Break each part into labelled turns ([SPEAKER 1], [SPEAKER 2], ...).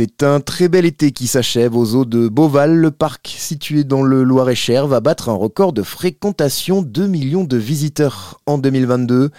[SPEAKER 1] C'est un très bel été qui s'achève aux eaux de Beauval. Le parc, situé dans le Loir-et-Cher, va battre un record de fréquentation 2 millions de visiteurs en 2022.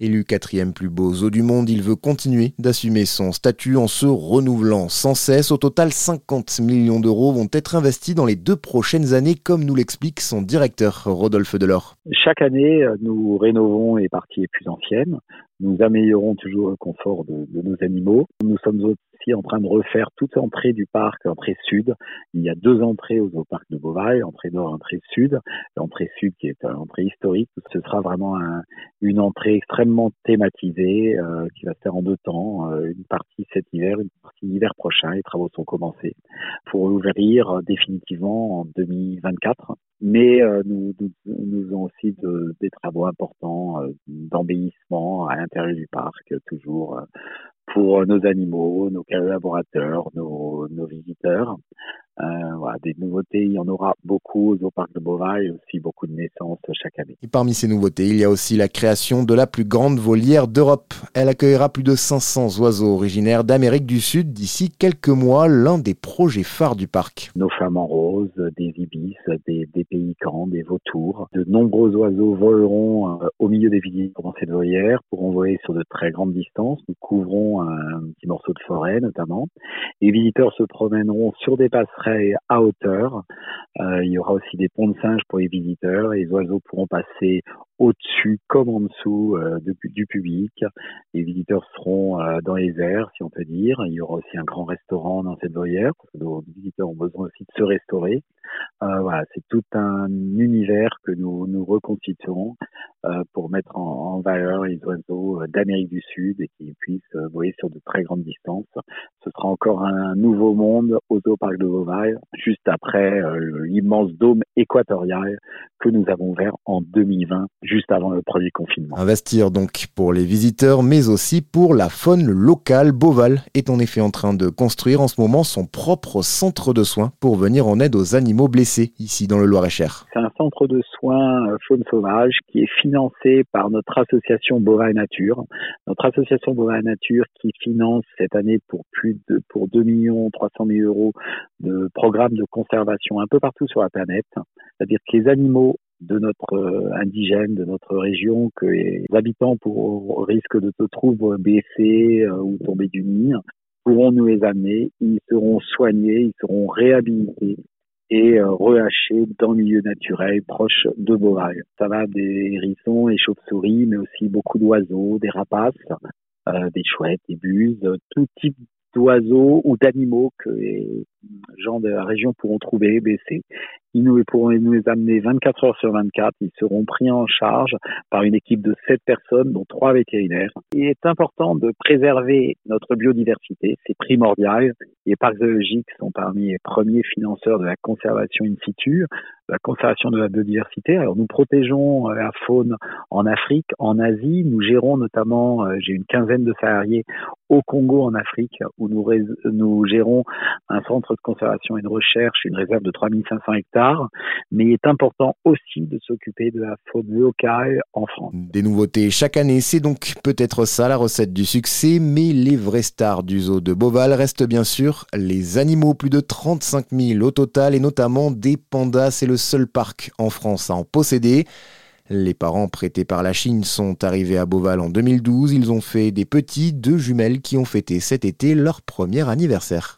[SPEAKER 1] Élu quatrième plus beau zoo du monde, il veut continuer d'assumer son statut en se renouvelant sans cesse. Au total, 50 millions d'euros vont être investis dans les deux prochaines années, comme nous l'explique son directeur Rodolphe Delors.
[SPEAKER 2] Chaque année, nous rénovons les parties les plus anciennes. Nous améliorons toujours le confort de, nos animaux. Nous sommes aussi en train de refaire toute l'entrée du parc, entrée sud. Il y a deux entrées au zoo parc de Beauvais, entrée nord, entrée sud. L'entrée sud qui est une entrée historique. Ce sera vraiment un, une entrée extrêmement thématisée euh, qui va se faire en deux temps. Euh, une partie cet hiver, une partie l'hiver prochain. Les travaux sont commencés pour ouvrir euh, définitivement en 2024. Mais nous, nous, avons aussi de, des travaux importants d'embellissement à l'intérieur du parc, toujours pour nos animaux, nos collaborateurs, nos visiteurs. Euh, voilà, des nouveautés, il y en aura beaucoup au parc de Beauvais et aussi beaucoup de naissances chaque année.
[SPEAKER 1] Et parmi ces nouveautés, il y a aussi la création de la plus grande volière d'Europe. Elle accueillera plus de 500 oiseaux originaires d'Amérique du Sud d'ici quelques mois, l'un des projets phares du parc.
[SPEAKER 2] Nos flamants roses, des ibis, des, des pélicans, des vautours. De nombreux oiseaux voleront euh, au milieu des visiteurs dans cette volière, pourront voler sur de très grandes distances. Nous couvrons un petit morceau de forêt notamment. Les visiteurs se promèneront sur des passerelles à hauteur. Euh, il y aura aussi des ponts de singes pour les visiteurs les oiseaux pourront passer au-dessus comme en dessous euh, du public. Les visiteurs seront euh, dans les airs, si on peut dire. Il y aura aussi un grand restaurant dans cette volière, parce nos visiteurs ont besoin aussi de se restaurer. Voilà, c'est tout un univers que nous, nous reconstituerons euh, pour mettre en, en, valeur les oiseaux euh, d'Amérique du Sud et qu'ils puissent voler sur de très grandes distances. Ce sera encore un nouveau monde au zoo parc de Beauvais, juste après l'immense dôme équatorial que nous avons ouvert en 2020 juste avant le premier confinement.
[SPEAKER 1] Investir donc pour les visiteurs, mais aussi pour la faune locale. Beauval est en effet en train de construire en ce moment son propre centre de soins pour venir en aide aux animaux blessés ici dans le Loir-et-Cher.
[SPEAKER 2] C'est un centre de soins euh, faune sauvage qui est financé par notre association Beauvais Nature. Notre association Beauvais Nature qui finance cette année pour plus de pour 2 millions 300 000 euros de programmes de conservation un peu partout sur la planète. C'est-à-dire que les animaux de notre euh, indigène, de notre région, que les habitants risquent de se trouver blessés euh, ou tomber du nid, pourront nous les amener, ils seront soignés, ils seront réhabilités et euh, relâchés dans le milieu naturel proche de Beauvais. Ça va des hérissons et chauves-souris, mais aussi beaucoup d'oiseaux, des rapaces, euh, des chouettes, des buses, tout type d'oiseaux ou d'animaux que les gens de la région pourront trouver blessés ils nous pourront nous les amener 24 heures sur 24. Ils seront pris en charge par une équipe de 7 personnes, dont 3 vétérinaires. Il est important de préserver notre biodiversité. C'est primordial. Les parcs zoologiques sont parmi les premiers financeurs de la conservation in situ, la conservation de la biodiversité. Alors nous protégeons euh, la faune en Afrique, en Asie. Nous gérons notamment, euh, j'ai une quinzaine de salariés au Congo en Afrique, où nous, nous gérons un centre de conservation et de recherche, une réserve de 3500 hectares mais il est important aussi de s'occuper de la faune locale en France.
[SPEAKER 1] Des nouveautés chaque année, c'est donc peut-être ça la recette du succès, mais les vraies stars du zoo de Beauval restent bien sûr les animaux, plus de 35 000 au total, et notamment des pandas, c'est le seul parc en France à en posséder. Les parents prêtés par la Chine sont arrivés à Beauval en 2012. Ils ont fait des petits, deux jumelles qui ont fêté cet été leur premier anniversaire.